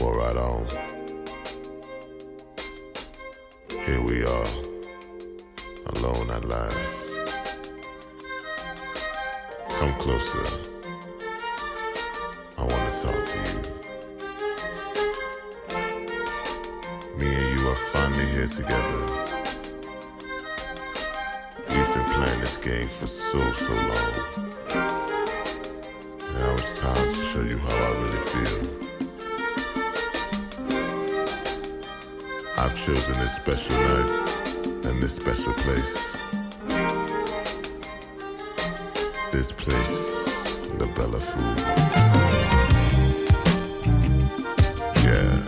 Well, right on. Here we are, alone at last. Come closer. I want to talk to you. Me and you are finally here together. We've been playing this game for so, so long. Now it's time to show you how I I've chosen this special night and this special place. This place, the Bella Food. Yeah.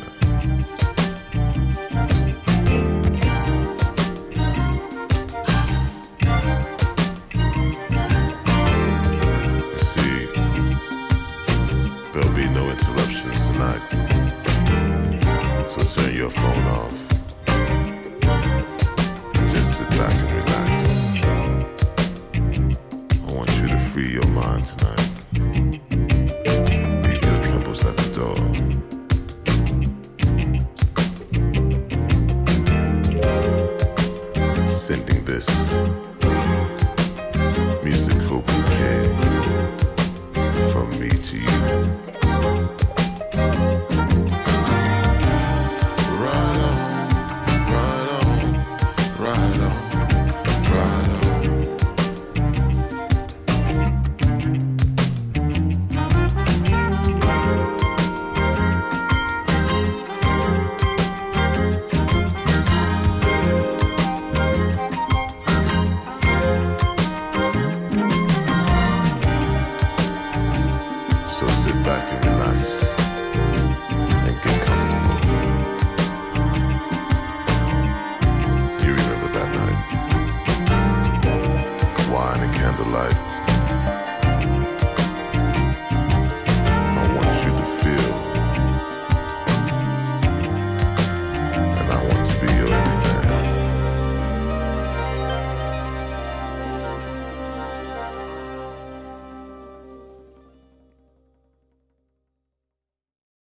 You see, there'll be no interruptions tonight. So turn your phone off. tonight. You hear troubles at the door. Sending this musical bouquet from me to you. back and relax and get comfortable. You remember that night? Wine and candlelight.